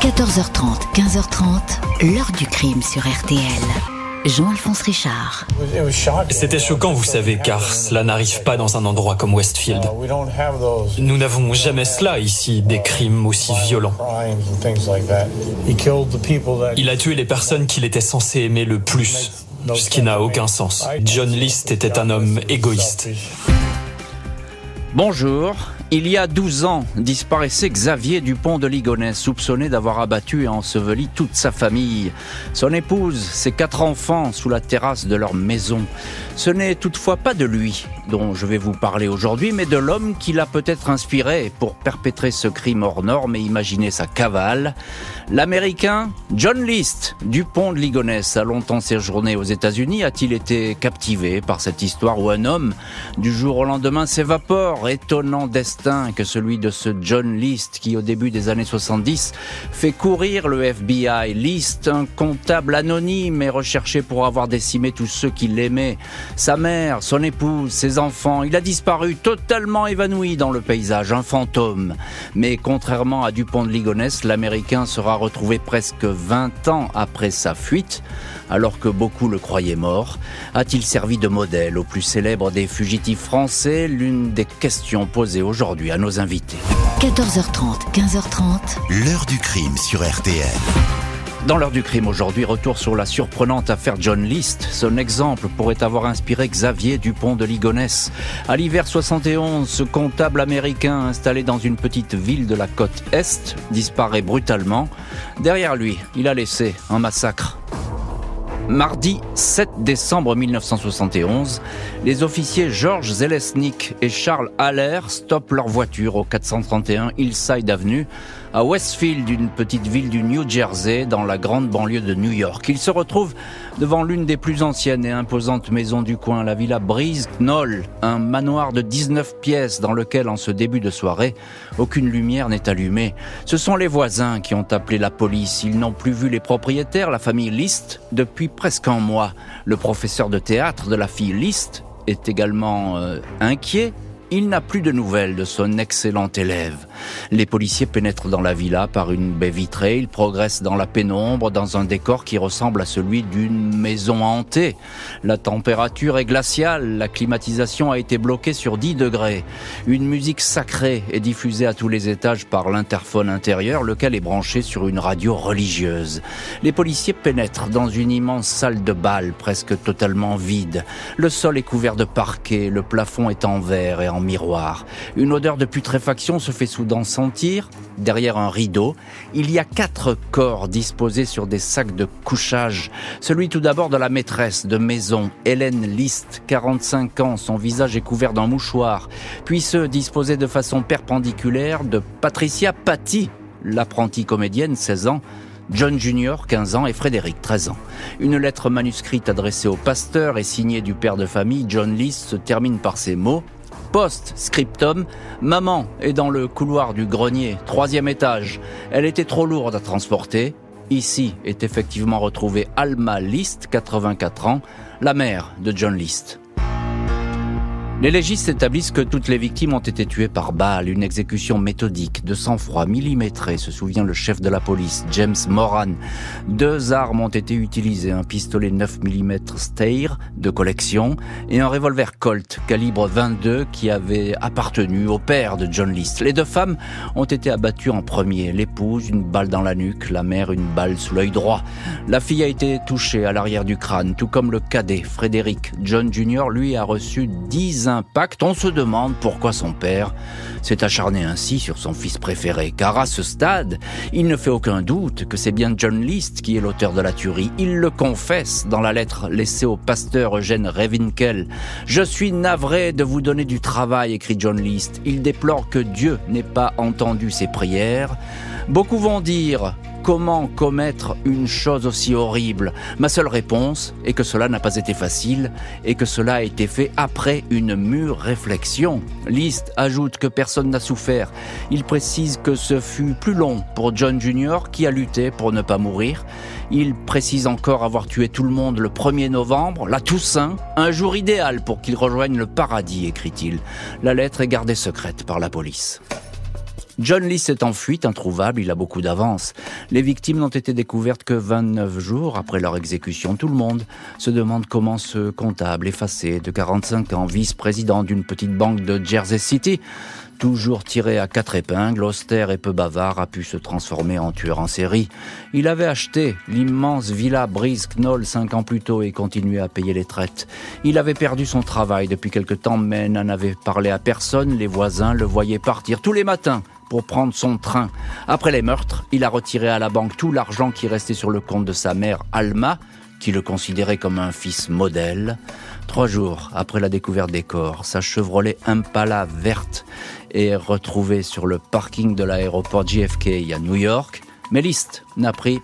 14h30, 15h30, l'heure du crime sur RTL. Jean-Alphonse Richard. C'était choquant, vous savez, car cela n'arrive pas dans un endroit comme Westfield. Nous n'avons jamais cela ici, des crimes aussi violents. Il a tué les personnes qu'il était censé aimer le plus, ce qui n'a aucun sens. John List était un homme égoïste. Bonjour. Il y a 12 ans, disparaissait Xavier Dupont de Ligonnès, soupçonné d'avoir abattu et enseveli toute sa famille, son épouse, ses quatre enfants sous la terrasse de leur maison. Ce n'est toutefois pas de lui dont je vais vous parler aujourd'hui, mais de l'homme qui l'a peut-être inspiré pour perpétrer ce crime hors norme et imaginer sa cavale. L'Américain John List, Dupont de Ligonnès, a longtemps séjourné aux États-Unis. A-t-il été captivé par cette histoire où un homme, du jour au lendemain, s'évapore Étonnant destin que celui de ce John List qui, au début des années 70, fait courir le FBI. List, un comptable anonyme et recherché pour avoir décimé tous ceux qui l'aimaient. Sa mère, son épouse, ses enfants. Il a disparu totalement évanoui dans le paysage, un fantôme. Mais contrairement à Dupont de Ligonnès, l'Américain sera retrouvé presque 20 ans après sa fuite alors que beaucoup le croyaient mort A-t-il servi de modèle au plus célèbre des fugitifs français? L'une des questions posées aujourd'hui à nos invités. 14h30, 15h30. L'heure du crime sur RTL. Dans l'heure du crime aujourd'hui, retour sur la surprenante affaire John List. Son exemple pourrait avoir inspiré Xavier Dupont de Ligonnès. À l'hiver 71, ce comptable américain installé dans une petite ville de la côte Est disparaît brutalement. Derrière lui, il a laissé un massacre. Mardi 7 décembre 1971, les officiers Georges Zelesnik et Charles Haller stoppent leur voiture au 431 Hillside Avenue à Westfield, une petite ville du New Jersey, dans la grande banlieue de New York. Il se retrouve devant l'une des plus anciennes et imposantes maisons du coin, la villa Breeze Knoll, un manoir de 19 pièces dans lequel, en ce début de soirée, aucune lumière n'est allumée. Ce sont les voisins qui ont appelé la police. Ils n'ont plus vu les propriétaires, la famille List, depuis presque un mois. Le professeur de théâtre de la fille List est également euh, inquiet il n'a plus de nouvelles de son excellent élève. Les policiers pénètrent dans la villa par une baie vitrée, ils progressent dans la pénombre, dans un décor qui ressemble à celui d'une maison hantée. La température est glaciale, la climatisation a été bloquée sur 10 degrés. Une musique sacrée est diffusée à tous les étages par l'interphone intérieur, lequel est branché sur une radio religieuse. Les policiers pénètrent dans une immense salle de bal, presque totalement vide. Le sol est couvert de parquet, le plafond est en verre et en miroir. Une odeur de putréfaction se fait soudain sentir. Derrière un rideau, il y a quatre corps disposés sur des sacs de couchage. Celui tout d'abord de la maîtresse de maison, Hélène List, 45 ans, son visage est couvert d'un mouchoir. Puis ceux disposés de façon perpendiculaire de Patricia Paty, l'apprentie comédienne, 16 ans, John Junior, 15 ans, et Frédéric, 13 ans. Une lettre manuscrite adressée au pasteur et signée du père de famille, John List, se termine par ces mots. Post-scriptum, maman est dans le couloir du grenier, troisième étage. Elle était trop lourde à transporter. Ici est effectivement retrouvée Alma List, 84 ans, la mère de John List. Les légistes établissent que toutes les victimes ont été tuées par balle, une exécution méthodique, de sang-froid millimétré, se souvient le chef de la police, James Moran. Deux armes ont été utilisées, un pistolet 9 mm Steyr de collection et un revolver Colt calibre 22 qui avait appartenu au père de John List. Les deux femmes ont été abattues en premier, l'épouse une balle dans la nuque, la mère une balle sous l'œil droit. La fille a été touchée à l'arrière du crâne, tout comme le cadet, Frédéric. John Jr. lui a reçu 10 on se demande pourquoi son père s'est acharné ainsi sur son fils préféré. Car à ce stade, il ne fait aucun doute que c'est bien John List qui est l'auteur de la tuerie. Il le confesse dans la lettre laissée au pasteur Eugène Revinkel. Je suis navré de vous donner du travail, écrit John List. Il déplore que Dieu n'ait pas entendu ses prières. Beaucoup vont dire Comment commettre une chose aussi horrible? Ma seule réponse est que cela n'a pas été facile et que cela a été fait après une mûre réflexion. List ajoute que personne n'a souffert. Il précise que ce fut plus long pour John Jr. qui a lutté pour ne pas mourir. Il précise encore avoir tué tout le monde le 1er novembre, la Toussaint, un jour idéal pour qu'il rejoigne le paradis, écrit-il. La lettre est gardée secrète par la police. John List est en fuite, introuvable, il a beaucoup d'avance. Les victimes n'ont été découvertes que 29 jours après leur exécution. Tout le monde se demande comment ce comptable effacé de 45 ans, vice-président d'une petite banque de Jersey City, Toujours tiré à quatre épingles, austère et peu bavard, a pu se transformer en tueur en série. Il avait acheté l'immense villa Breeze Knoll cinq ans plus tôt et continuait à payer les traites. Il avait perdu son travail depuis quelque temps, mais n'en avait parlé à personne. Les voisins le voyaient partir tous les matins pour prendre son train. Après les meurtres, il a retiré à la banque tout l'argent qui restait sur le compte de sa mère, Alma, qui le considérait comme un fils modèle. Trois jours après la découverte des corps, sa Chevrolet Impala verte est retrouvée sur le parking de l'aéroport JFK à New York. Mais List n'a pris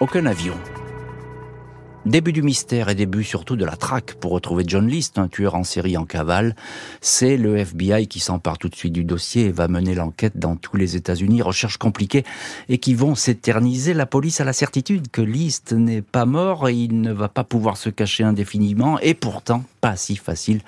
aucun avion. Début du mystère et début surtout de la traque pour retrouver John List, un tueur en série en cavale. C'est le FBI qui s'empare tout de suite du dossier et va mener l'enquête dans tous les États-Unis. Recherches compliquées et qui vont s'éterniser. La police a la certitude que List n'est pas mort et il ne va pas pouvoir se cacher indéfiniment. Et pourtant, pas si facile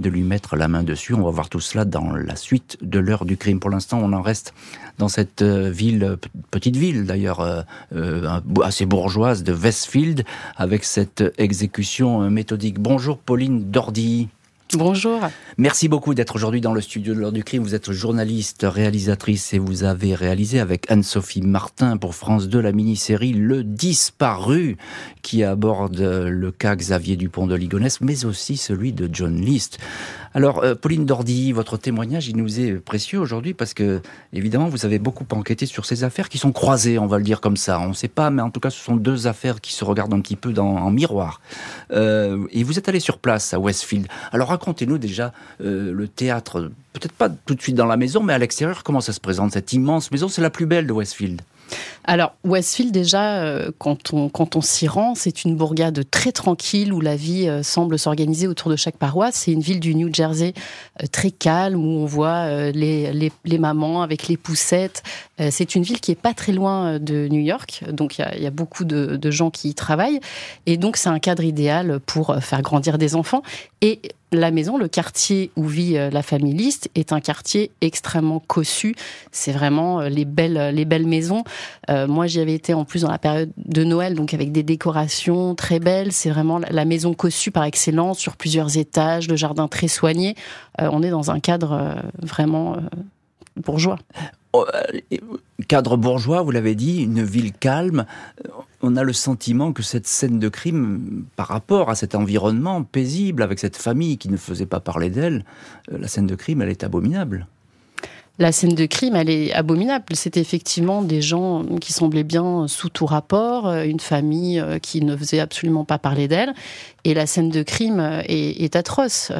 de lui mettre la main dessus. On va voir tout cela dans la suite de l'heure du crime. Pour l'instant, on en reste dans cette euh, ville, petite ville d'ailleurs, euh, euh, assez bourgeoise de Westfield, avec cette exécution méthodique. Bonjour Pauline Dordy. Bonjour. Merci beaucoup d'être aujourd'hui dans le studio de l'heure du crime. Vous êtes journaliste, réalisatrice et vous avez réalisé avec Anne-Sophie Martin pour France 2 la mini-série Le Disparu qui aborde le cas Xavier Dupont de Ligonnès mais aussi celui de John List. Alors, euh, Pauline Dordy, votre témoignage, il nous est précieux aujourd'hui parce que, évidemment, vous avez beaucoup enquêté sur ces affaires qui sont croisées, on va le dire comme ça. On ne sait pas, mais en tout cas, ce sont deux affaires qui se regardent un petit peu dans, en miroir. Euh, et vous êtes allé sur place à Westfield. Alors, racontez-nous déjà euh, le théâtre, peut-être pas tout de suite dans la maison, mais à l'extérieur, comment ça se présente, cette immense maison? C'est la plus belle de Westfield. Alors, Westfield, déjà, euh, quand on, quand on s'y rend, c'est une bourgade très tranquille où la vie euh, semble s'organiser autour de chaque paroisse. C'est une ville du New Jersey euh, très calme où on voit les, les, les, mamans avec les poussettes. c'est une ville qui est pas très loin de New York, donc il y, a, beaucoup de, de gens qui y travaillent. Et donc, c'est un cadre idéal pour faire grandir des enfants. Et la maison, le quartier où vit la famille List, est un quartier extrêmement cossu. C'est vraiment les belles, les belles maisons. Moi, j'y avais été en plus dans la période de Noël, donc avec des décorations très belles. C'est vraiment la maison cossue par excellence, sur plusieurs étages, le jardin très soigné. on est dans un cadre vraiment bourgeois. Oh, cadre bourgeois, vous l'avez dit, une ville calme on a le sentiment que cette scène de crime, par rapport à cet environnement paisible, avec cette famille qui ne faisait pas parler d'elle, euh, la scène de crime, elle est abominable la scène de crime, elle est abominable. C'est effectivement des gens qui semblaient bien sous tout rapport, euh, une famille euh, qui ne faisait absolument pas parler d'elle. Et la scène de crime est, atroce.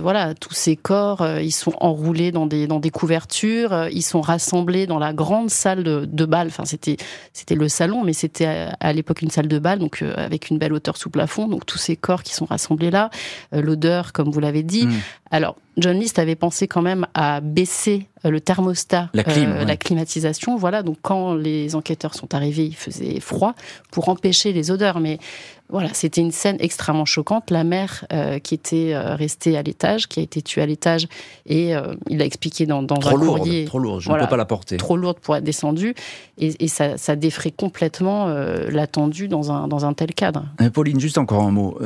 voilà, tous ces corps, ils sont enroulés dans des, dans des couvertures, ils sont rassemblés dans la grande salle de, de bal. Enfin, c'était, c'était le salon, mais c'était à, l'époque une salle de bal, donc avec une belle hauteur sous plafond. Donc tous ces corps qui sont rassemblés là, l'odeur, comme vous l'avez dit. Mmh. Alors, John List avait pensé quand même à baisser euh, le thermostat, la, euh, la climatisation. Voilà, donc quand les enquêteurs sont arrivés, il faisait froid pour empêcher les odeurs. Mais voilà, c'était une scène extrêmement choquante. La mère euh, qui était euh, restée à l'étage, qui a été tuée à l'étage, et euh, il a expliqué dans, dans trop un lourde, courrier. Trop lourde, je ne peux pas la porter. Trop lourde pour être descendue, et, et ça, ça, défrait complètement l'attendu dans un, dans un tel cadre. Pauline, juste encore un mot.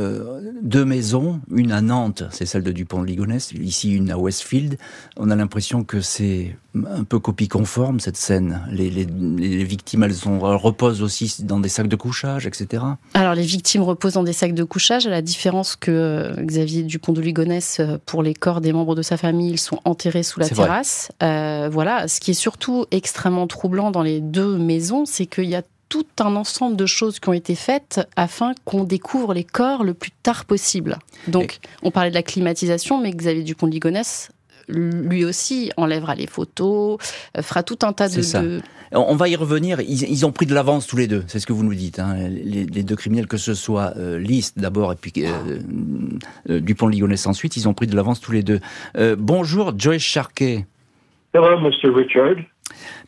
deux maisons, une à Nantes, c'est celle de Dupont de Ligonnès, ici une à Westfield. On a l'impression que c'est un peu copie conforme cette scène. Les, les, les victimes, elles, sont, elles reposent aussi dans des sacs de couchage, etc. Alors les victimes me repose dans des sacs de couchage, à la différence que euh, Xavier Dupont de Ligonnès, euh, pour les corps des membres de sa famille, ils sont enterrés sous la terrasse. Euh, voilà. Ce qui est surtout extrêmement troublant dans les deux maisons, c'est qu'il y a tout un ensemble de choses qui ont été faites afin qu'on découvre les corps le plus tard possible. Donc, on parlait de la climatisation, mais Xavier Dupont de Ligonnès lui aussi enlèvera les photos, fera tout un tas de, On va y revenir. Ils, ont pris de l'avance tous les deux. C'est ce que vous nous dites. Hein. Les, deux criminels, que ce soit euh, List d'abord et puis euh, euh, Dupont-Ligonnès ensuite, ils ont pris de l'avance tous les deux. bonjour, Joyce Sharkey. Hello, Mr. Richard?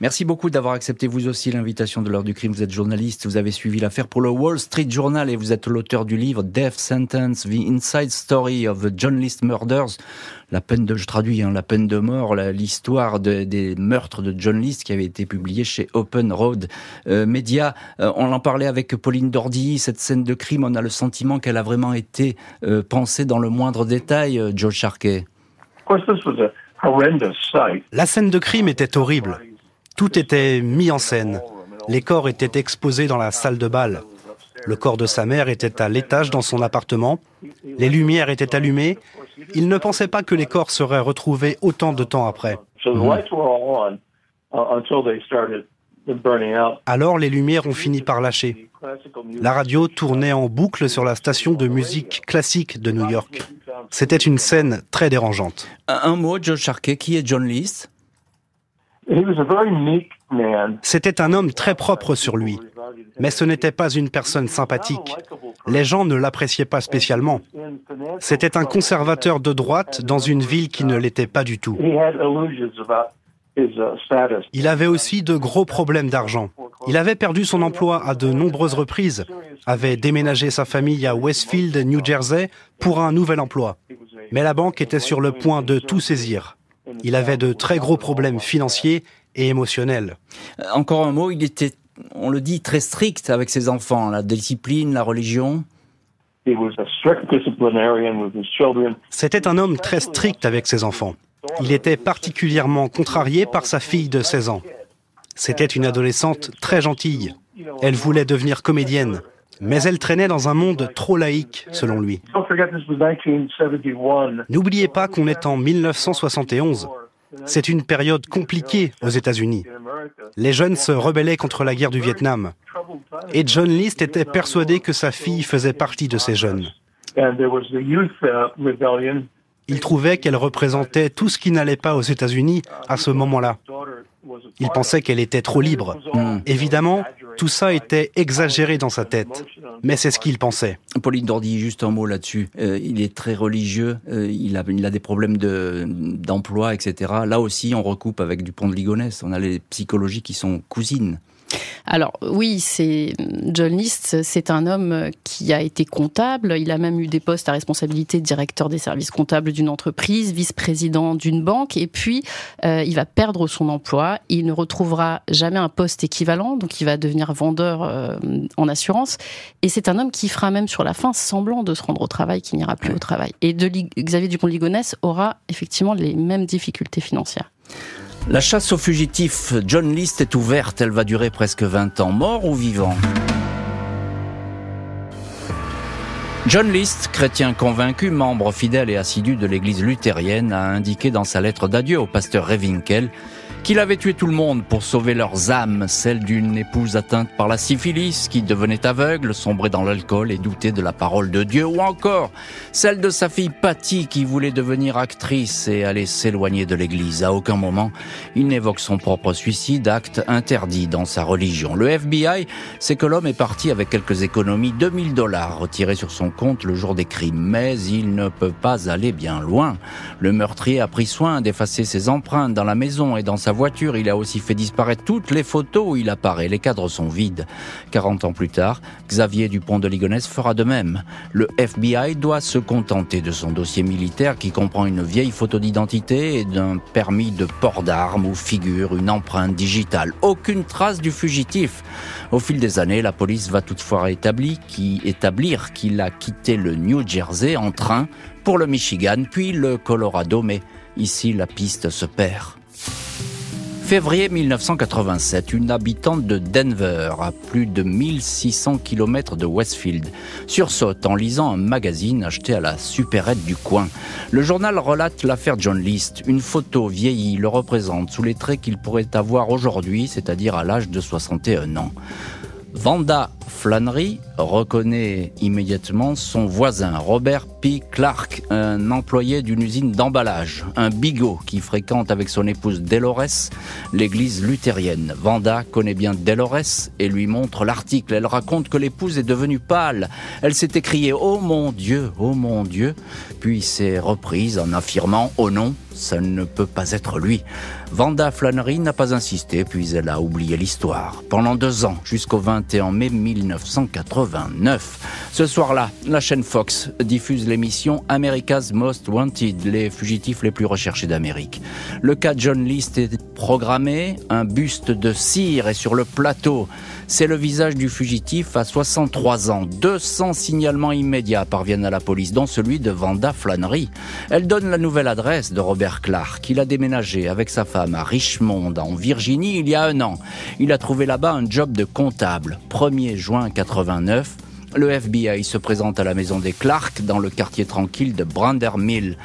Merci beaucoup d'avoir accepté vous aussi l'invitation de l'heure du crime. Vous êtes journaliste, vous avez suivi l'affaire pour le Wall Street Journal et vous êtes l'auteur du livre Death Sentence, The Inside Story of the John List Murders. La peine de, je traduis, hein, la peine de mort, l'histoire des meurtres de John List qui avait été publié chez Open Road euh, Media. Euh, on en parlait avec Pauline Dordy. Cette scène de crime, on a le sentiment qu'elle a vraiment été euh, pensée dans le moindre détail, euh, Joe Sharkey. La scène de crime était horrible. Tout était mis en scène. Les corps étaient exposés dans la salle de bal. Le corps de sa mère était à l'étage dans son appartement. Les lumières étaient allumées. Il ne pensait pas que les corps seraient retrouvés autant de temps après. Alors les lumières ont fini par lâcher. La radio tournait en boucle sur la station de musique classique de New York. C'était une scène très dérangeante. Un, mot, Joe Sharkey, qui est John List c'était un homme très propre sur lui, mais ce n'était pas une personne sympathique. Les gens ne l'appréciaient pas spécialement. C'était un conservateur de droite dans une ville qui ne l'était pas du tout. Il avait aussi de gros problèmes d'argent. Il avait perdu son emploi à de nombreuses reprises, avait déménagé sa famille à Westfield, New Jersey, pour un nouvel emploi. Mais la banque était sur le point de tout saisir. Il avait de très gros problèmes financiers et émotionnels. Encore un mot, il était, on le dit, très strict avec ses enfants, la discipline, la religion. C'était un homme très strict avec ses enfants. Il était particulièrement contrarié par sa fille de 16 ans. C'était une adolescente très gentille. Elle voulait devenir comédienne, mais elle traînait dans un monde trop laïque, selon lui. N'oubliez pas qu'on est en 1971. C'est une période compliquée aux États-Unis. Les jeunes se rebellaient contre la guerre du Vietnam. Et John List était persuadé que sa fille faisait partie de ces jeunes. Il trouvait qu'elle représentait tout ce qui n'allait pas aux États-Unis à ce moment-là. Il pensait qu'elle était trop libre. Hmm. Évidemment, tout ça était exagéré dans sa tête, mais c'est ce qu'il pensait. Pauline Dordy, juste un mot là-dessus. Euh, il est très religieux, euh, il, a, il a des problèmes d'emploi, etc. Là aussi, on recoupe avec Dupont de Ligonnès. On a les psychologies qui sont cousines. Alors oui, c'est John List, c'est un homme qui a été comptable. Il a même eu des postes à responsabilité de directeur des services comptables d'une entreprise, vice-président d'une banque, et puis euh, il va perdre son emploi. Il ne retrouvera jamais un poste équivalent, donc il va devenir vendeur euh, en assurance. Et c'est un homme qui fera même sur la fin semblant de se rendre au travail, qui n'ira plus au travail. Et de Xavier Dupont-Ligonnès aura effectivement les mêmes difficultés financières. La chasse aux fugitifs John List est ouverte, elle va durer presque 20 ans, mort ou vivant? John List, chrétien convaincu, membre fidèle et assidu de l'église luthérienne, a indiqué dans sa lettre d'adieu au pasteur Revinkel qu'il avait tué tout le monde pour sauver leurs âmes, celle d'une épouse atteinte par la syphilis qui devenait aveugle, sombrait dans l'alcool et doutait de la parole de Dieu, ou encore celle de sa fille Patty qui voulait devenir actrice et aller s'éloigner de l'église. À aucun moment, il n'évoque son propre suicide, acte interdit dans sa religion. Le FBI sait que l'homme est parti avec quelques économies, 2000 dollars retirés sur son compte le jour des crimes, mais il ne peut pas aller bien loin. Le meurtrier a pris soin d'effacer ses empreintes dans la maison et dans sa voiture, il a aussi fait disparaître toutes les photos où il apparaît. Les cadres sont vides. 40 ans plus tard, Xavier Dupont de Ligonnès fera de même. Le FBI doit se contenter de son dossier militaire qui comprend une vieille photo d'identité et d'un permis de port d'armes où figure une empreinte digitale. Aucune trace du fugitif. Au fil des années, la police va toutefois établir qu'il a quitté le New Jersey en train pour le Michigan, puis le Colorado, mais ici la piste se perd. Février 1987, une habitante de Denver, à plus de 1600 km de Westfield, sursaute en lisant un magazine acheté à la supérette du coin. Le journal relate l'affaire John List. Une photo vieillie le représente sous les traits qu'il pourrait avoir aujourd'hui, c'est-à-dire à, l'âge de 61 ans. Flannery reconnaît immédiatement son voisin, Robert P. Clark, un employé d'une usine d'emballage, un bigot qui fréquente avec son épouse Delores l'église luthérienne. Vanda connaît bien Delores et lui montre l'article. Elle raconte que l'épouse est devenue pâle. Elle s'est écriée Oh mon Dieu, oh mon Dieu, puis s'est reprise en affirmant Oh non, ça ne peut pas être lui. Vanda Flannery n'a pas insisté, puis elle a oublié l'histoire. Pendant deux ans, jusqu'au 21 mai 1989. Ce soir-là, la chaîne Fox diffuse l'émission America's Most Wanted, les fugitifs les plus recherchés d'Amérique. Le cas John List est programmé, un buste de cire est sur le plateau. C'est le visage du fugitif à 63 ans. 200 signalements immédiats parviennent à la police, dont celui de Vanda Flannery. Elle donne la nouvelle adresse de Robert Clark. Il a déménagé avec sa femme à Richmond, en Virginie, il y a un an. Il a trouvé là-bas un job de comptable. 1er juin 89, le FBI se présente à la maison des Clark dans le quartier tranquille de Brandermill.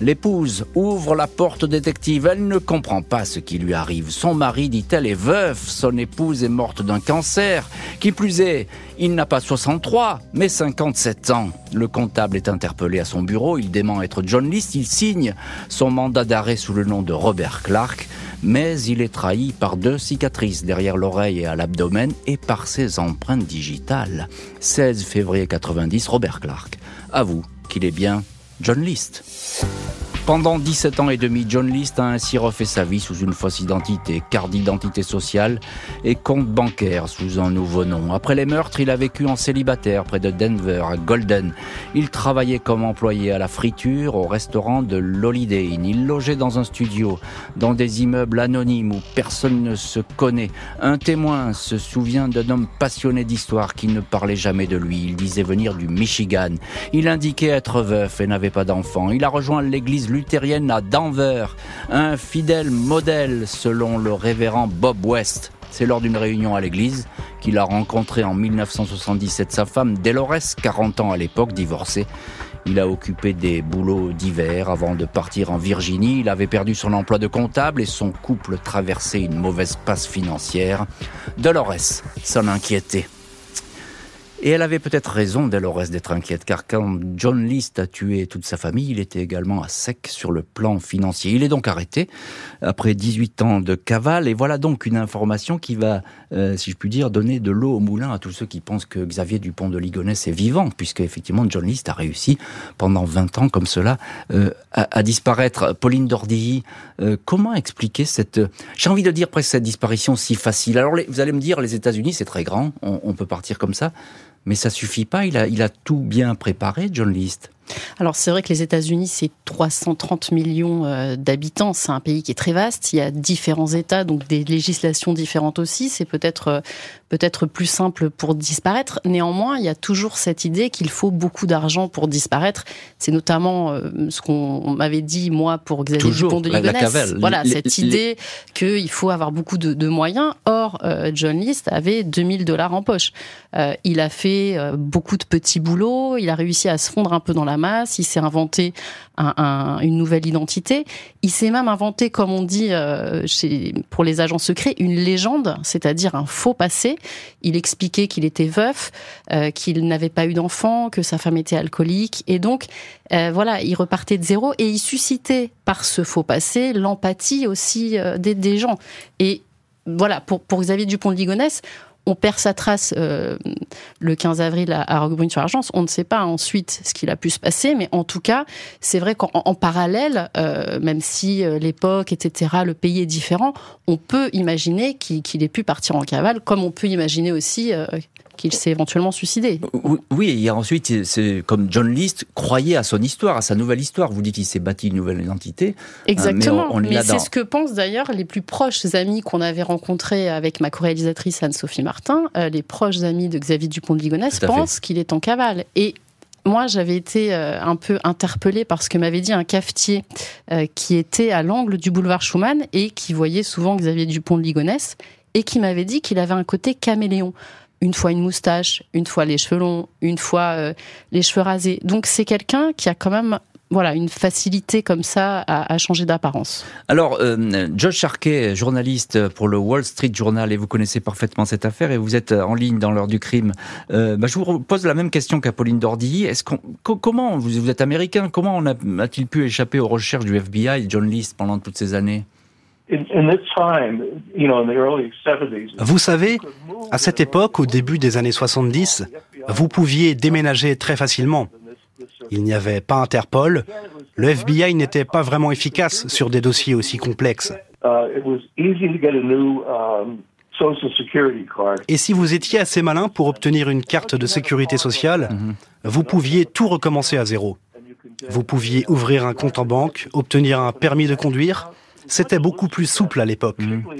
L'épouse ouvre la porte détective. Elle ne comprend pas ce qui lui arrive. Son mari, dit-elle, est veuf. Son épouse est morte d'un cancer. Qui plus est, il n'a pas 63, mais 57 ans. Le comptable est interpellé à son bureau. Il dément être John List. Il signe son mandat d'arrêt sous le nom de Robert Clark mais il est trahi par deux cicatrices derrière l'oreille et à l'abdomen et par ses empreintes digitales. 16 février 90, Robert Clark avoue qu'il est bien John List. Pendant 17 ans et demi, John List a ainsi refait sa vie sous une fausse identité, carte d'identité sociale et compte bancaire sous un nouveau nom. Après les meurtres, il a vécu en célibataire près de Denver, à Golden. Il travaillait comme employé à la friture au restaurant de l'Holiday. Il logeait dans un studio, dans des immeubles anonymes où personne ne se connaît. Un témoin se souvient d'un homme passionné d'histoire qui ne parlait jamais de lui. Il disait venir du Michigan. Il indiquait être veuf et n'avait pas d'enfant. Il a rejoint l'église luthérienne à Denver, un fidèle modèle selon le révérend Bob West. C'est lors d'une réunion à l'église qu'il a rencontré en 1977 sa femme Delores, 40 ans à l'époque, divorcée. Il a occupé des boulots divers avant de partir en Virginie. Il avait perdu son emploi de comptable et son couple traversait une mauvaise passe financière. Dolores s'en inquiétait. Et elle avait peut-être raison, Delores, d'être inquiète, car quand John List a tué toute sa famille, il était également à sec sur le plan financier. Il est donc arrêté après 18 ans de cavale, et voilà donc une information qui va, euh, si je puis dire, donner de l'eau au moulin à tous ceux qui pensent que Xavier Dupont de Ligonnès est vivant, puisque effectivement John List a réussi pendant 20 ans comme cela euh, à, disparaître. Pauline Dordilly, euh, comment expliquer cette, j'ai envie de dire presque cette disparition si facile? Alors vous allez me dire, les États-Unis c'est très grand, on, on peut partir comme ça. Mais ça suffit pas, il a, tout bien préparé, John List. Alors c'est vrai que les États-Unis, c'est 330 millions euh, d'habitants, c'est un pays qui est très vaste, il y a différents États, donc des législations différentes aussi, c'est peut-être euh, peut-être plus simple pour disparaître. Néanmoins, il y a toujours cette idée qu'il faut beaucoup d'argent pour disparaître. C'est notamment euh, ce qu'on m'avait dit moi pour Xavier Dupont de Ligonnès. Voilà, cette idée qu'il faut avoir beaucoup de, moyens. Or, John List avait 2000 dollars en poche. il a fait beaucoup de petits boulots, il a réussi à se fondre un peu dans la il s'est inventé une nouvelle identité. Il s'est même inventé, comme on dit euh, pour les agents secrets, une légende, c'est-à-dire un faux passé. Il expliquait qu'il était veuf, euh, qu'il n'avait pas eu d'enfant, que sa femme était alcoolique, et donc euh, voilà, il repartait de zéro et il suscitait par ce faux passé l'empathie aussi des, des gens. Et voilà, pour, pour Xavier Dupont de Ligonnès, on perd sa trace euh, le 15 avril à, à sur argence On ne sait pas ensuite ce qu'il a pu se passer, mais en tout cas, c'est vrai qu'en parallèle, euh, même si euh, l'époque, etc., le pays est différent, on peut imaginer qu'il ait pu partir en cavale, comme on peut imaginer aussi qu'il s'est éventuellement suicidé. Oui, et ensuite, c'est comme John List croyait à son histoire, à sa nouvelle histoire. Vous dites qu'il s'est bâti une nouvelle identité. Hein, Exactement. mais, c'est ce que pensent d'ailleurs les plus proches amis qu'on avait rencontrés avec ma co-réalisatrice Anne-Sophie Martin. Euh, les proches amis de Xavier Dupont de Ligonnès pensent qu'il est en cavale. Et moi, j'avais été euh, un peu interpellée par ce que m'avait dit un cafetier euh, qui était à l'angle du boulevard Schumann et qui voyait souvent Xavier Dupont de Ligonnès et qui m'avait dit qu'il avait un côté caméléon une fois une moustache, une fois les cheveux longs, une fois euh, les cheveux rasés. Donc c'est quelqu'un qui a quand même voilà une facilité comme ça à, changer d'apparence. Alors, euh, Josh Sharkey, journaliste pour le Wall Street Journal, et vous connaissez parfaitement cette affaire, et vous êtes en ligne dans l'heure du crime. Euh, bah, je vous pose la même question qu'Apolline Dordy. Est-ce qu'on, comment vous, êtes américain Comment on a-t-il pu échapper aux recherches du FBI, John List, pendant toutes ces années? Vous savez, à cette époque, au début des années 70, vous pouviez déménager très facilement. Il n'y avait pas Interpol. Le FBI n'était pas vraiment efficace sur des dossiers aussi complexes. Et si vous étiez assez malin pour obtenir une carte de sécurité sociale, vous pouviez tout recommencer à zéro. Vous pouviez ouvrir un compte en banque, obtenir un permis de conduire. C'était beaucoup plus souple à l'époque,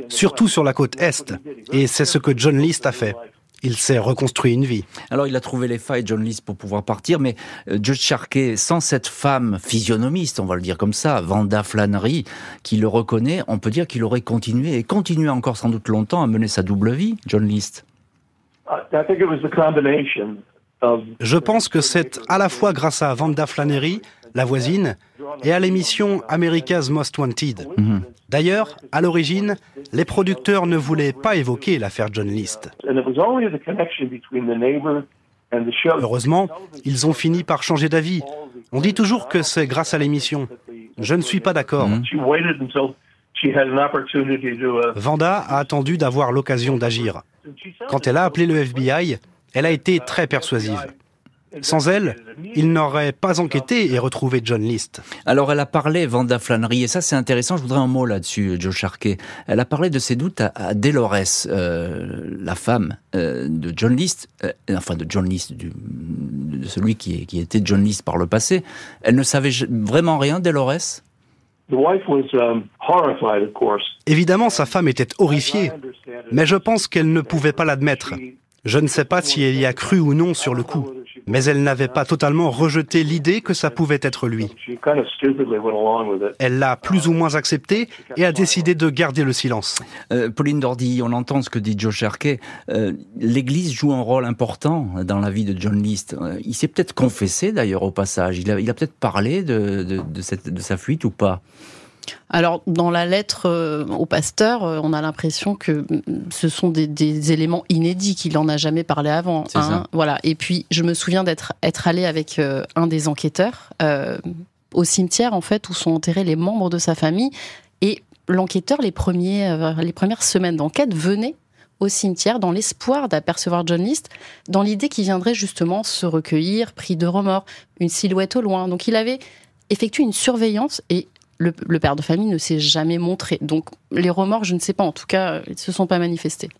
surtout sur la côte Est. Et c'est ce que John List a fait. Il s'est reconstruit une vie. Alors il a trouvé les failles, John List, pour pouvoir partir, mais euh, Judge Sharkey, sans cette femme physionomiste, on va le dire comme ça, Vanda Flannery, qui le reconnaît, on peut dire qu'il aurait continué et continué encore sans doute longtemps à mener sa double vie, John List. Je pense que c'est à la fois grâce à Vanda Flannery, la voisine, et à l'émission America's Most Wanted. Mhm. D'ailleurs, à l'origine, les producteurs ne voulaient pas évoquer l'affaire John List. Heureusement, ils ont fini par changer d'avis. On dit toujours que c'est grâce à l'émission. Je ne suis pas d'accord. Vanda a attendu d'avoir l'occasion d'agir. Quand elle a appelé le FBI, elle a été très persuasive. Sans elle, il n'aurait pas enquêté et retrouvé John List. Alors elle a parlé, Vanda Flannery, et ça c'est intéressant, je voudrais un mot là-dessus, Joe Sharkey. Elle a parlé de ses doutes à, Delores, euh, la femme euh, de John List, euh, enfin de John List, de celui qui, qui était John List par le passé. Elle ne savait vraiment rien, Delores um, Évidemment, sa femme était horrifiée, mais je pense qu'elle ne pouvait pas l'admettre. Je ne sais pas si elle y a cru ou non sur le coup mais elle n'avait pas totalement rejeté l'idée que ça pouvait être lui. Elle l'a plus ou moins accepté et a décidé de garder le silence. Euh, Pauline Dordy, on entend ce que dit Joe Sherkey. Euh, L'Église joue un rôle important dans la vie de John List. Euh, il s'est peut-être confessé d'ailleurs au passage. Il a, peut-être parlé de sa fuite ou pas? Alors, dans la lettre euh, au pasteur, euh, on a l'impression que mm, ce sont des, éléments inédits qu'il n'en a jamais parlé avant. Hein. voilà. Et puis, je me souviens d'être être allé avec euh, un des enquêteurs au cimetière, en fait, où sont enterrés les membres de sa famille. Et l'enquêteur, les, premiers, les premières semaines d'enquête, venait au cimetière dans l'espoir d'apercevoir John List, dans l'idée qu'il viendrait justement se recueillir, pris de remords, une silhouette au loin. Donc il avait effectué une surveillance et le, père de famille ne s'est jamais montré. Donc les remords, je ne sais pas, en tout cas, ils ne se sont pas manifestés.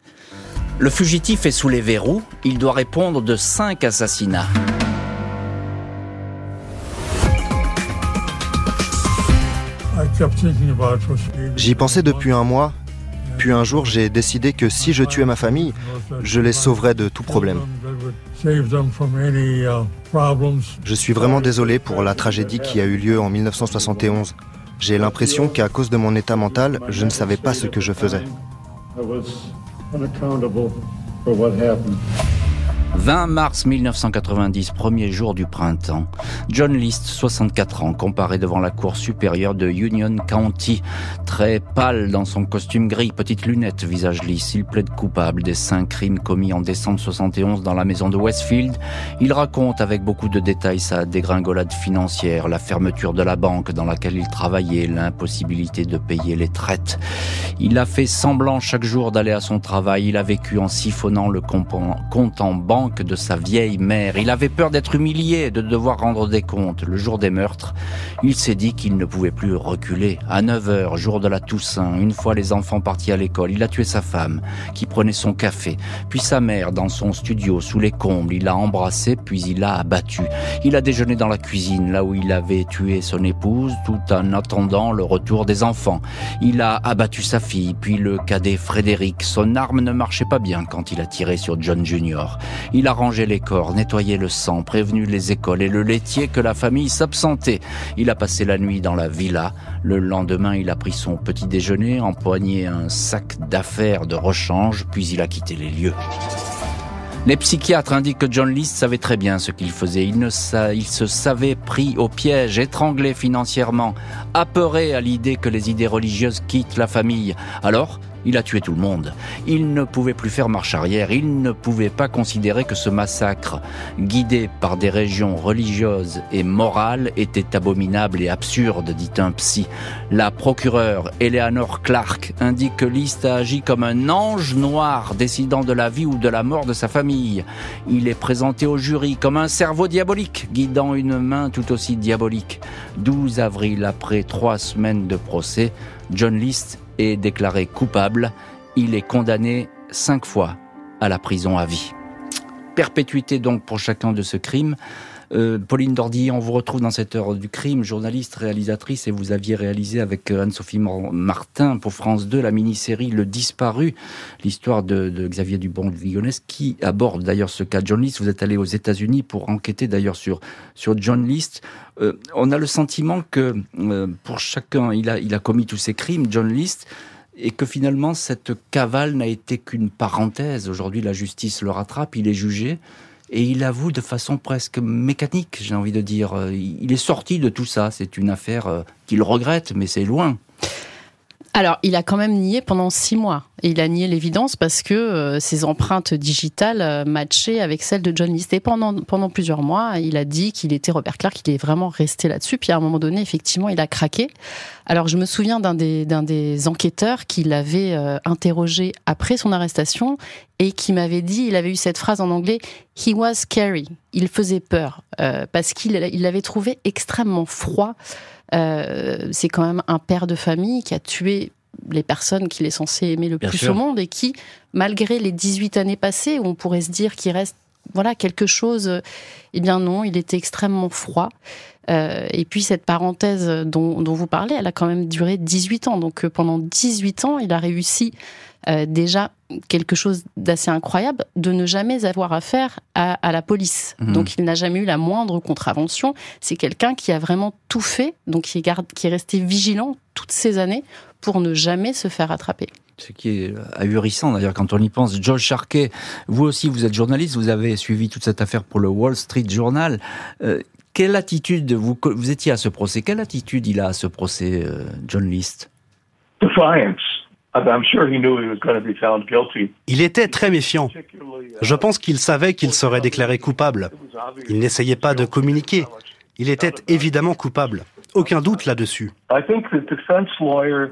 Le fugitif est sous les verrous, il doit répondre de cinq assassinats. J'y pensais depuis un mois, puis un jour j'ai décidé que si je tuais ma famille, je les sauverais de tout problème. Je suis vraiment désolé pour la tragédie qui a eu lieu en 1971. J'ai l'impression qu'à cause de mon état mental, je ne savais pas ce que je faisais. 20 mars 1990, premier jour du printemps. John List, 64 ans, comparé devant la cour supérieure de Union County. Très pâle dans son costume gris, petite lunette, visage lisse, il plaide coupable des cinq crimes commis en décembre 71 dans la maison de Westfield. Il raconte avec beaucoup de détails sa dégringolade financière, la fermeture de la banque dans laquelle il travaillait, l'impossibilité de payer les traites. Il a fait semblant chaque jour d'aller à son travail, il a vécu en siphonnant le compte en banque de sa vieille mère. Il avait peur d'être humilié, de devoir rendre des comptes. Le jour des meurtres, il s'est dit qu'il ne pouvait plus reculer. À 9 heures, jour de la Toussaint, une fois les enfants partis à l'école, il a tué sa femme, qui prenait son café, puis sa mère dans son studio, sous les combles. Il l'a embrassée, puis il l'a abattue. Il a déjeuné dans la cuisine, là où il avait tué son épouse, tout en attendant le retour des enfants. Il a abattu sa fille, puis le cadet Frédéric. Son arme ne marchait pas bien quand il a tiré sur John Junior. Il a rangé les corps, nettoyé le sang, prévenu les écoles et le laitier que la famille s'absentait. Il a passé la nuit dans la villa. Le lendemain, il a pris son petit déjeuner, empoigné un sac d'affaires de rechange, puis il a quitté les lieux. Les psychiatres indiquent que John List savait très bien ce qu'il faisait. Il, se savait pris au piège, étranglé financièrement, apeuré à l'idée que les idées religieuses quittent la famille. Alors, il a tué tout le monde. Il ne pouvait plus faire marche arrière. Il ne pouvait pas considérer que ce massacre, guidé par des régions religieuses et morales, était abominable et absurde, dit un psy. La procureure Eleanor Clark indique que List a agi comme un ange noir décidant de la vie ou de la mort de sa famille. Il est présenté au jury comme un cerveau diabolique, guidant une main tout aussi diabolique. 12 avril, après trois semaines de procès, John List est déclaré coupable. Il est condamné cinq fois à la prison à vie. Perpétuité donc pour chacun de ce crime. Euh, Pauline Dordy, on vous retrouve dans cette heure du crime, journaliste, réalisatrice, et vous aviez réalisé avec euh, Anne-Sophie Martin pour France 2 la mini-série Le Disparu, l'histoire de, Xavier Dubon de Ligonnès, qui aborde d'ailleurs ce cas John List. Vous êtes allé aux États-Unis pour enquêter d'ailleurs sur, sur John List. Euh, on a le sentiment que pour chacun, il a, il a commis tous ces crimes, John List, et que finalement cette cavale n'a été qu'une parenthèse. Aujourd'hui, la justice le rattrape, il est jugé et il avoue de façon presque mécanique, j'ai envie de dire. Euh, il est sorti de tout ça. C'est une affaire euh, qu'il regrette, mais c'est loin. Alors, il a quand même nié pendant six mois. Et il a nié l'évidence parce que euh, ses empreintes digitales euh, matchaient avec celles de John List. Et pendant, pendant plusieurs mois, il a dit qu'il était Robert Clark, qu'il est vraiment resté là-dessus. Puis à un moment donné, effectivement, il a craqué. Alors, je me souviens d'un des, d'un des enquêteurs qui l'avait euh, interrogé après son arrestation et qui m'avait dit, il avait eu cette phrase en anglais, He was scary. Il faisait peur parce qu'il il l'avait trouvé extrêmement froid. Euh, c'est quand même un père de famille qui a tué les personnes qu'il est censé aimer le plus au monde et qui, malgré les 18 années passées, où on pourrait se dire qu'il reste voilà quelque chose, eh bien non, il était extrêmement froid. Euh, et puis cette parenthèse dont, dont, vous parlez, elle a quand même duré 18 ans. Donc euh, pendant 18 ans, il a réussi euh, déjà quelque chose d'assez incroyable, de ne jamais avoir affaire à, la police. Mhm. Donc il n'a jamais eu la moindre contravention. C'est quelqu'un qui a vraiment tout fait, donc qui est, garde, qui est resté vigilant toutes ces années pour ne jamais se faire attraper. Ce qui est ahurissant d'ailleurs quand on y pense. George Sharkey, vous aussi vous êtes journaliste, vous avez suivi toute cette affaire pour le Wall Street Journal. Euh, quelle attitude, vous, vous étiez à ce procès, quelle attitude il a à ce procès, euh, John List? Defiance. Il était très méfiant. Je pense qu'il savait qu'il serait déclaré coupable. Il n'essayait pas de communiquer. Il était évidemment coupable. Aucun doute là-dessus.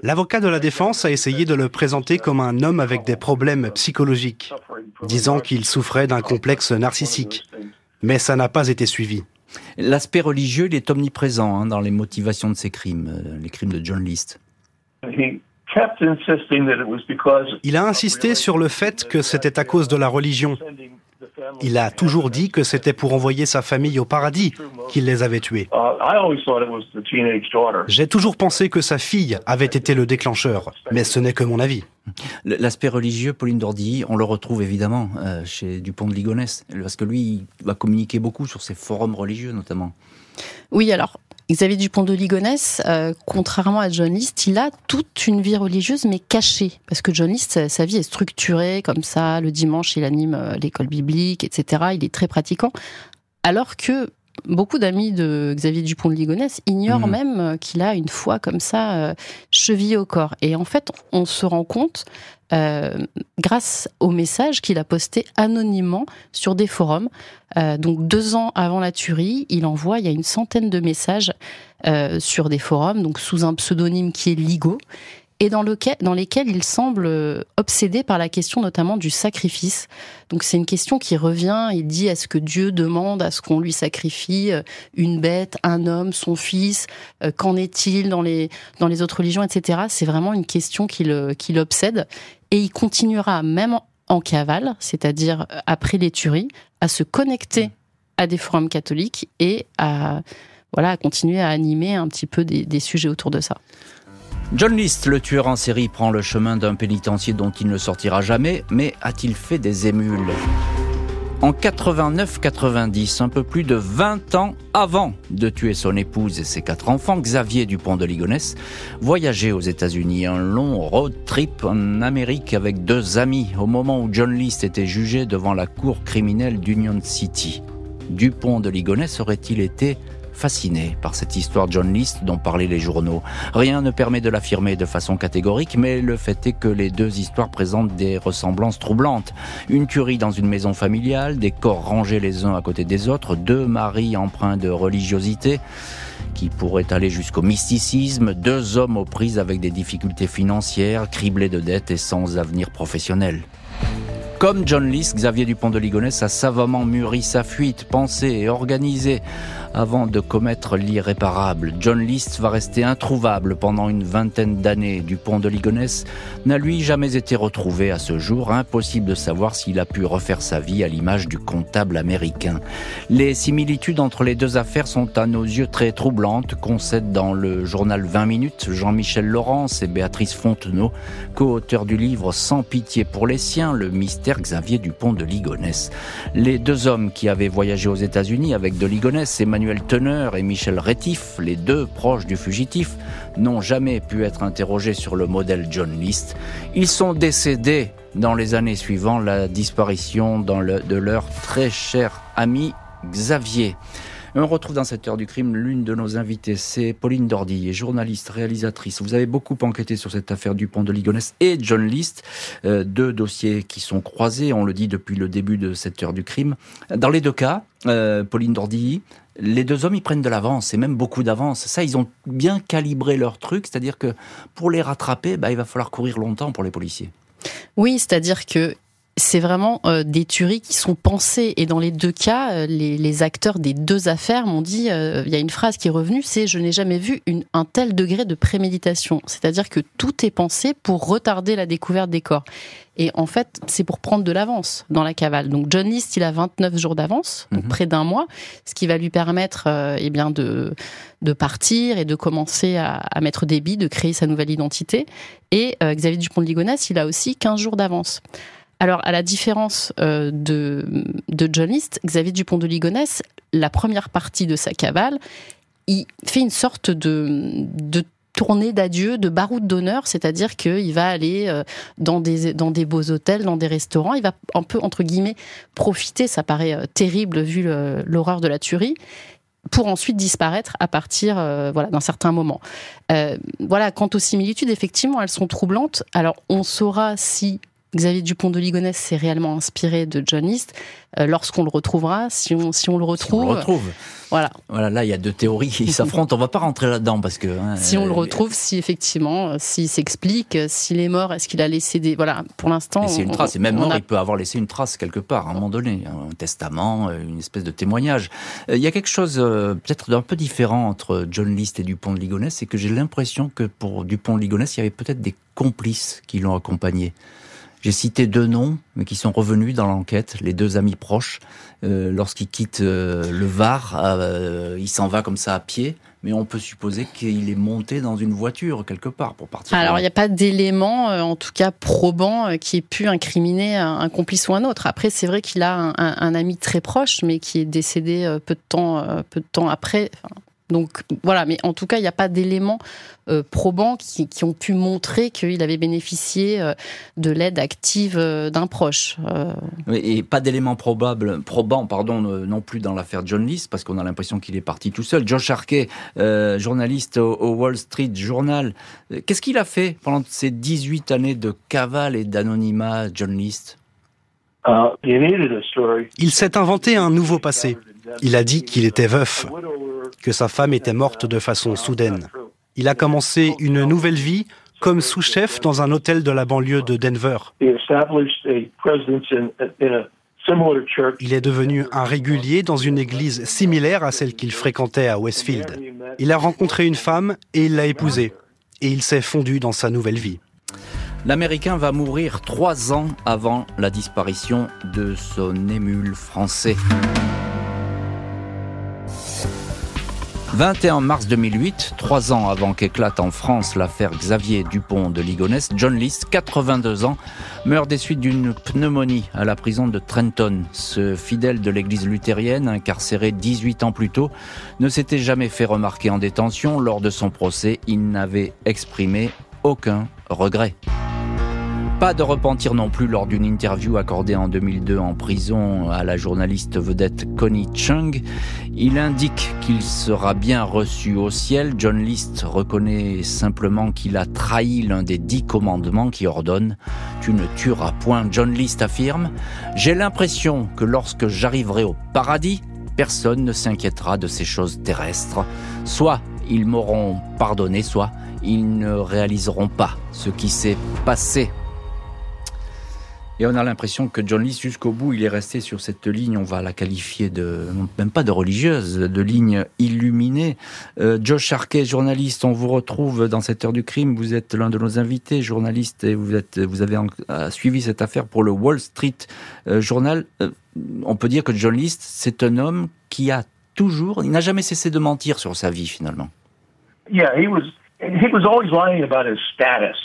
L'avocat de la défense a essayé de le présenter comme un homme avec des problèmes psychologiques, disant qu'il souffrait d'un complexe narcissique. Mais ça n'a pas été suivi. L'aspect religieux, il est omniprésent hein, dans les motivations de ces crimes, euh, les crimes de John List. Il a insisté sur le fait que c'était à cause de la religion. Il a toujours dit que c'était pour envoyer sa famille au paradis qu'il les avait tués. J'ai toujours pensé que sa fille avait été le déclencheur, mais ce n'est que mon avis. L'aspect religieux, Pauline Dordy, on le retrouve évidemment euh, chez Dupont de Ligonnès, parce que lui, il va communiquer beaucoup sur ses forums religieux notamment. Oui, alors Xavier Dupont de Ligonnès, euh, contrairement à John List, il a toute une vie religieuse mais cachée. Parce que John List, sa, vie est structurée comme ça. Le dimanche, il anime euh, l'école biblique, etc. Il est très pratiquant. Alors que beaucoup d'amis de Xavier Dupont de Ligonnès ignorent mmh. même euh, qu'il a une foi comme ça chevillée au corps. Et en fait, on se rend compte euh, grâce au message qu'il a posté anonymement sur des forums. Euh, donc deux ans avant la tuerie, il envoie, il y a une centaine de messages euh, sur des forums, donc sous un pseudonyme qui est Ligo et dans, lequel, dans lesquels il semble obsédé par la question notamment du sacrifice. Donc c'est une question qui revient, il dit est-ce que Dieu demande à ce qu'on lui sacrifie une bête, un homme, son fils Qu'en est-il dans les, dans les autres religions, etc. C'est vraiment une question qui l'obsède et il continuera même en cavale, c'est-à-dire après les tueries, à se connecter à des forums catholiques et à voilà à continuer à animer un petit peu des sujets autour de ça. John List, le tueur en série, prend le chemin d'un pénitencier dont il ne sortira jamais, mais a-t-il fait des émules? En 89-90, un peu plus de 20 ans avant de tuer son épouse et ses quatre enfants, Xavier Dupont de Ligonnès voyageait aux États-Unis, un long road trip en Amérique avec deux amis au moment où John List était jugé devant la cour criminelle d'Union City. Dupont de Ligonnès aurait-il été fasciné par cette histoire John List dont parlaient les journaux. Rien ne permet de l'affirmer de façon catégorique, mais le fait est que les deux histoires présentent des ressemblances troublantes. Une tuerie dans une maison familiale, des corps rangés les uns à côté des autres, deux maris empreints de religiosité qui pourraient aller jusqu'au mysticisme, deux hommes aux prises avec des difficultés financières, criblés de dettes et sans avenir professionnel. Comme John List, Xavier Dupont de Ligonnès a savamment mûri sa fuite, pensé et organisé avant de commettre l'irréparable. John List va rester introuvable pendant une vingtaine d'années. Dupont de Ligonnès n'a lui jamais été retrouvé à ce jour. Impossible de savoir s'il a pu refaire sa vie à l'image du comptable américain. Les similitudes entre les deux affaires sont à nos yeux très troublantes, concèdent dans le journal 20 minutes Jean-Michel Laurence et Béatrice Fontenot, co-auteurs du livre Sans pitié pour les siens, le mystère Xavier Dupont de Ligonnès. Les deux hommes qui avaient voyagé aux États-Unis avec de Ligonnès, Emmanuel Teneur et Michel Rétif, les deux proches du fugitif, n'ont jamais pu être interrogés sur le modèle John List. Ils sont décédés dans les années suivant la disparition de leur très cher ami Xavier. On retrouve dans cette heure du crime l'une de nos invitées, c'est Pauline Dordy, journaliste, réalisatrice. Vous avez beaucoup enquêté sur cette affaire du pont de Ligonnès et John List, euh, deux dossiers qui sont croisés, on le dit depuis le début de cette heure du crime. Dans les deux cas, euh, Pauline Dordy, les deux hommes, ils prennent de l'avance, et même beaucoup d'avance. Ça, ils ont bien calibré leur truc, c'est-à-dire que pour les rattraper, bah, il va falloir courir longtemps pour les policiers. Oui, c'est-à-dire que c'est vraiment euh, des tueries qui sont pensées. Et dans les deux cas, euh, les, acteurs des deux affaires m'ont dit, euh, il y a une phrase qui est revenue, c'est je n'ai jamais vu un tel degré de préméditation. C'est-à-dire que tout est pensé pour retarder la découverte des corps. Et en fait, c'est pour prendre de l'avance dans la cavale. Donc John List, il a 29 jours d'avance, donc mhm. près d'un mois, ce qui va lui permettre eh bien de, de partir et de commencer à, à, mettre des billes, de créer sa nouvelle identité. Et Xavier Dupont de Ligonnès, il a aussi 15 jours d'avance. Alors, à la différence euh, de, de John List, Xavier Dupont de Ligonnès, la première partie de sa cavale, il fait une sorte de, de tournée d'adieu, de baroud d'honneur, c'est-à-dire qu'il va aller euh, dans des, dans des beaux hôtels, dans des restaurants, il va un peu, entre guillemets, profiter, ça paraît euh, terrible vu l'horreur de la tuerie, pour ensuite disparaître à partir voilà d'un certain moment. voilà, quant aux similitudes, effectivement, elles sont troublantes. Alors, on saura si Xavier Dupont de Ligonnès s'est réellement inspiré de John List. Euh, lorsqu'on le retrouvera, si on, si on le retrouve. on le retrouve. Voilà. Voilà, là, il y a deux théories qui s'affrontent. On va pas rentrer là-dedans parce que. Hein, si on le euh, retrouve, si effectivement, euh, s'il s'explique, s'il est mort, est-ce qu'il a laissé des. Voilà, pour l'instant. C'est une trace. Et même mort, il peut avoir laissé une trace quelque part, à un moment donné. Un testament, une espèce de témoignage. Il y a quelque chose peut-être d'un peu différent entre John List et Dupont de Ligonnès, c'est que j'ai l'impression que pour Dupont de Ligonnès, il y avait peut-être des complices qui l'ont accompagné. J'ai cité deux noms, mais qui sont revenus dans l'enquête, les deux amis proches. Euh, Lorsqu'il quitte euh, le Var, euh, il s'en va comme ça à pied, mais on peut supposer qu'il est monté dans une voiture quelque part pour partir. Alors il n'y a pas d'élément, en tout cas probant, qui ait pu incriminer un, complice ou un autre. Après, c'est vrai qu'il a un, un, ami très proche, mais qui est décédé peu de temps, peu de temps après. Donc voilà, mais en tout cas, il n'y a pas d'éléments euh, probants qui, ont pu montrer qu'il avait bénéficié euh, de l'aide active euh, d'un proche. Et pas d'éléments probables, probants, pardon, non plus dans l'affaire John List, parce qu'on a l'impression qu'il est parti tout seul. Josh Harkey, journaliste au, Wall Street Journal, qu'est-ce qu'il a fait pendant ces 18 années de cavale et d'anonymat, John List il s'est inventé un nouveau passé. Il a dit qu'il était veuf que sa femme était morte de façon soudaine. Il a commencé une nouvelle vie comme sous-chef dans un hôtel de la banlieue de Denver. Il est devenu un régulier dans une église similaire à celle qu'il fréquentait à Westfield. Il a rencontré une femme et il l'a épousée. Et il s'est fondu dans sa nouvelle vie. L'Américain va mourir trois ans avant la disparition de son émule français. 21 mars 2008, trois ans avant qu'éclate en France l'affaire Xavier Dupont de Ligonnès, John List, 82 ans, meurt des suites d'une pneumonie à la prison de Trenton. Ce fidèle de l'église luthérienne, incarcéré 18 ans plus tôt, ne s'était jamais fait remarquer en détention. Lors de son procès, il n'avait exprimé aucun regret. Pas de repentir non plus lors d'une interview accordée en 2002 en prison à la journaliste vedette Connie Chung. Il indique qu'il sera bien reçu au ciel. John List reconnaît simplement qu'il a trahi l'un des dix commandements qui ordonnent Tu ne tueras point. John List affirme J'ai l'impression que lorsque j'arriverai au paradis, personne ne s'inquiétera de ces choses terrestres. Soit ils m'auront pardonné, soit ils ne réaliseront pas ce qui s'est passé et on a l'impression que John List, jusqu'au bout, il est resté sur cette ligne, on va la qualifier de, même pas de religieuse, de ligne illuminée. Euh, Josh Sharkey, journaliste, on vous retrouve dans cette heure du crime. Vous êtes l'un de nos invités, journaliste, et vous, êtes, vous avez euh, suivi cette affaire pour le Wall Street euh, Journal. Euh, on peut dire que John List, c'est un homme qui a toujours, il n'a jamais cessé de mentir sur sa vie, finalement.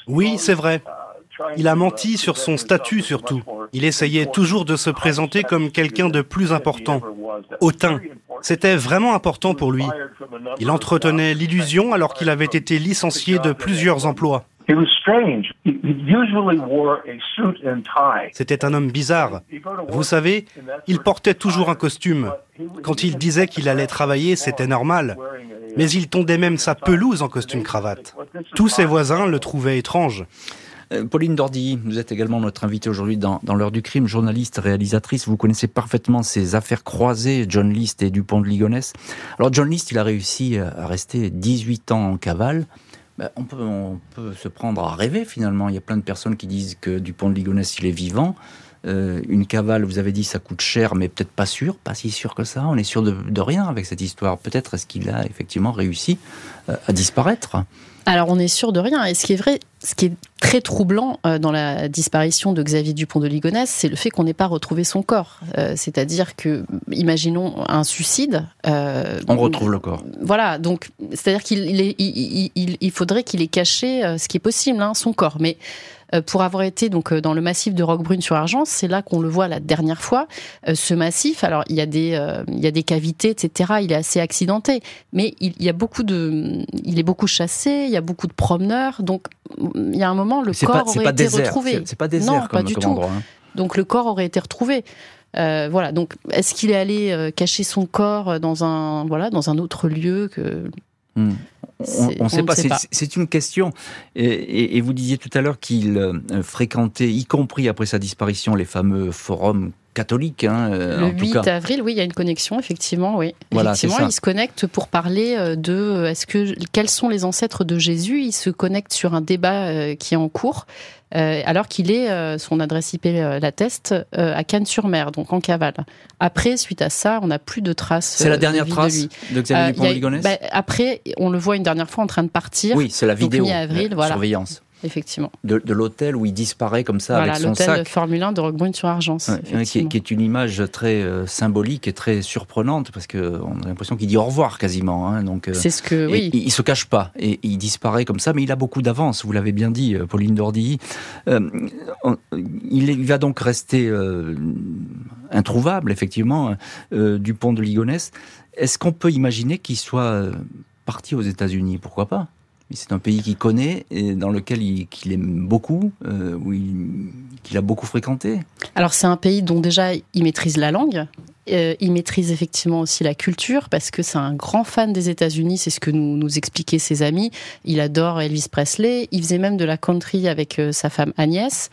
Oui, c'est vrai. Il a menti sur son statut surtout. Il essayait toujours de se présenter comme quelqu'un de plus important, hautain. C'était vraiment important pour lui. Il entretenait l'illusion alors qu'il avait été licencié de plusieurs emplois. C'était un homme bizarre. Vous savez, il portait toujours un costume. Quand il disait qu'il allait travailler, c'était normal. Mais il tondait même sa pelouse en costume cravate. Tous ses voisins le trouvaient étrange. Euh, Pauline Dordy, vous êtes également notre invitée aujourd'hui dans, l'heure du crime, journaliste, réalisatrice. Vous connaissez parfaitement ces affaires croisées, John List et Dupont de Ligonnès. Alors John List, il a réussi à rester 18 ans en cavale. Ben, on, peut, se prendre à rêver finalement. Il y a plein de personnes qui disent que Dupont de Ligonnès, il est vivant. Euh, une cavale, vous avez dit, ça coûte cher, mais peut-être pas sûr, pas si sûr que ça. On est sûr de, rien avec cette histoire. Peut-être est-ce qu'il a effectivement réussi euh, à disparaître alors on est sûr de rien. Et ce qui est vrai, ce qui est très troublant euh, dans la disparition de Xavier Dupont de Ligonnès, c'est le fait qu'on n'ait pas retrouvé son corps. Euh, c'est-à-dire que, imaginons un suicide. Euh, on retrouve le corps. Voilà, donc c'est-à-dire qu'il il, il, il, faudrait qu'il ait caché ce qui est possible, hein, son corps. Mais pour avoir été donc euh, dans le massif de Roquebrune sur Argence, c'est là qu'on le voit la dernière fois. Euh, ce massif, alors il y a des il y a des cavités, etc. Il est assez accidenté, mais il, y a beaucoup de, il est beaucoup chassé, il y a beaucoup de promeneurs, donc il y a un moment le corps aurait été retrouvé. C'est pas désert non, pas du tout. Hein. Donc le corps aurait été retrouvé. Euh, voilà. Donc, est-ce qu'il est allé cacher son corps dans un voilà dans un autre lieu que hmm on ne sait pas. C'est une question. Et, vous disiez tout à l'heure qu'il euh, fréquentait, y compris après sa disparition, les fameux forums catholiques. Hein, euh, le 8 avril, oui, il y a une connexion, effectivement, oui. Voilà, effectivement, il se connecte pour parler euh, de est-ce que quels sont les ancêtres de Jésus? Il se connecte sur un débat qui est en cours. Euh, alors qu'il est, euh, son adresse IP euh, l'atteste, à Cannes-sur-Mer, donc en cavale. Après, suite à ça, on n'a plus de traces. C'est la dernière trace de, Xavier Dupont-Ligonnès bah, Après, on le voit une dernière fois en train de partir. Oui, c'est la vidéo. Mi-avril, voilà. Surveillance effectivement. De, l'hôtel où il disparaît comme ça avec son sac. l'hôtel Formule 1 de Roquebrune sur Argence. qui, est, une image très euh, symbolique et très surprenante parce qu'on a l'impression qu'il dit au revoir quasiment. Hein, donc, euh, c'est ce que, oui. Il, il, se cache pas et il disparaît comme ça, mais il a beaucoup d'avance. Vous l'avez bien dit, euh, Pauline Dordy. il, va donc rester introuvable, effectivement, du pont de Ligonnès. Est-ce qu'on peut imaginer qu'il soit parti aux États-Unis? Pourquoi pas? C'est un pays qu'il connaît et dans lequel il, aime beaucoup, euh, qu'il a beaucoup fréquenté. Alors c'est un pays dont déjà il maîtrise la langue, euh, il maîtrise effectivement aussi la culture parce que c'est un grand fan des États-Unis, c'est ce que nous, expliquaient ses amis. Il adore Elvis Presley. Il faisait même de la country avec euh, sa femme Agnès.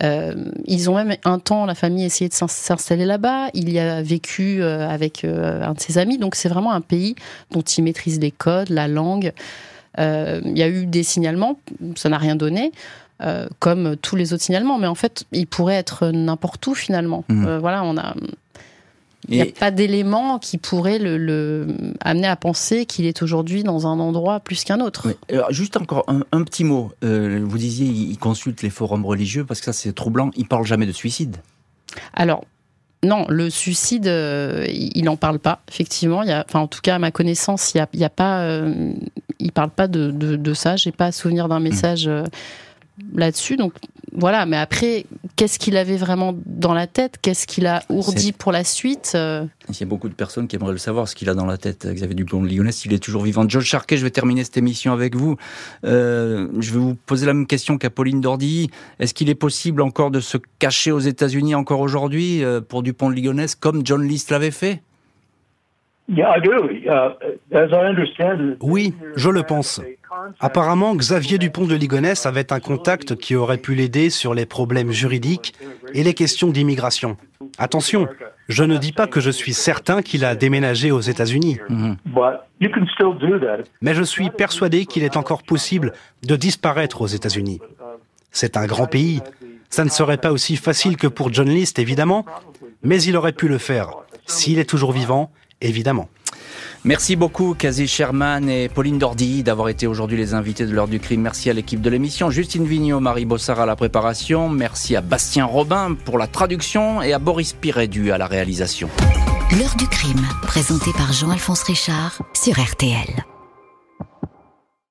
Ils ont même un temps, la famille, essayé de s'installer là-bas. Il y a vécu avec un de ses amis. Donc c'est vraiment un pays dont il maîtrise les codes, la langue. Euh, il y a eu des signalements, ça n'a rien donné. Euh, comme tous les autres signalements, mais en fait, il pourrait être n'importe où finalement. Mmh. Euh, voilà, on a. Il n'y a pas d'élément qui pourrait le, amener à penser qu'il est aujourd'hui dans un endroit plus qu'un autre. juste encore un, petit mot. vous disiez, il consulte les forums religieux parce que ça c'est troublant. Il parle jamais de suicide. Alors, non, le suicide, il n'en parle pas, effectivement. Il y a, enfin, en tout cas, à ma connaissance, il n'y a, a, pas, il parle pas de, de, de ça. J'ai pas souvenir d'un hmm. message là-dessus. Donc voilà, mais après, qu'est-ce qu'il avait vraiment dans la tête? Qu'est-ce qu'il a ourdi pour la suite euh? Il y a beaucoup de personnes qui aimeraient le savoir, ce qu'il a dans la tête, Xavier Dupont de Ligonnès, il est toujours vivant. George Charquet, je vais terminer cette émission avec vous. Euh, je vais vous poser la même question qu'à Pauline Dordy. Est-ce qu'il est possible encore de se cacher aux États-Unis encore aujourd'hui euh, pour Dupont de Ligonnès, comme John List l'avait fait? Oui, je le pense. Apparemment, Xavier Dupont de Ligonnès avait un contact qui aurait pu l'aider sur les problèmes juridiques et les questions d'immigration. Attention, je ne dis pas que je suis certain qu'il a déménagé aux États-Unis. Mhm. Mais je suis persuadé qu'il est encore possible de disparaître aux États-Unis. C'est un grand pays. Ça ne serait pas aussi facile que pour John List, évidemment, mais il aurait pu le faire. S'il est toujours vivant, évidemment. Merci beaucoup, Kazi Sherman et Pauline Dordy, d'avoir été aujourd'hui les invités de l'heure du crime. Merci à l'équipe de l'émission, Justine Vignot, Marie Bossard à la préparation. Merci à Bastien Robin pour la traduction et à Boris Pirédu à la réalisation. L'heure du crime, présenté par Jean-Alphonse Richard sur RTL.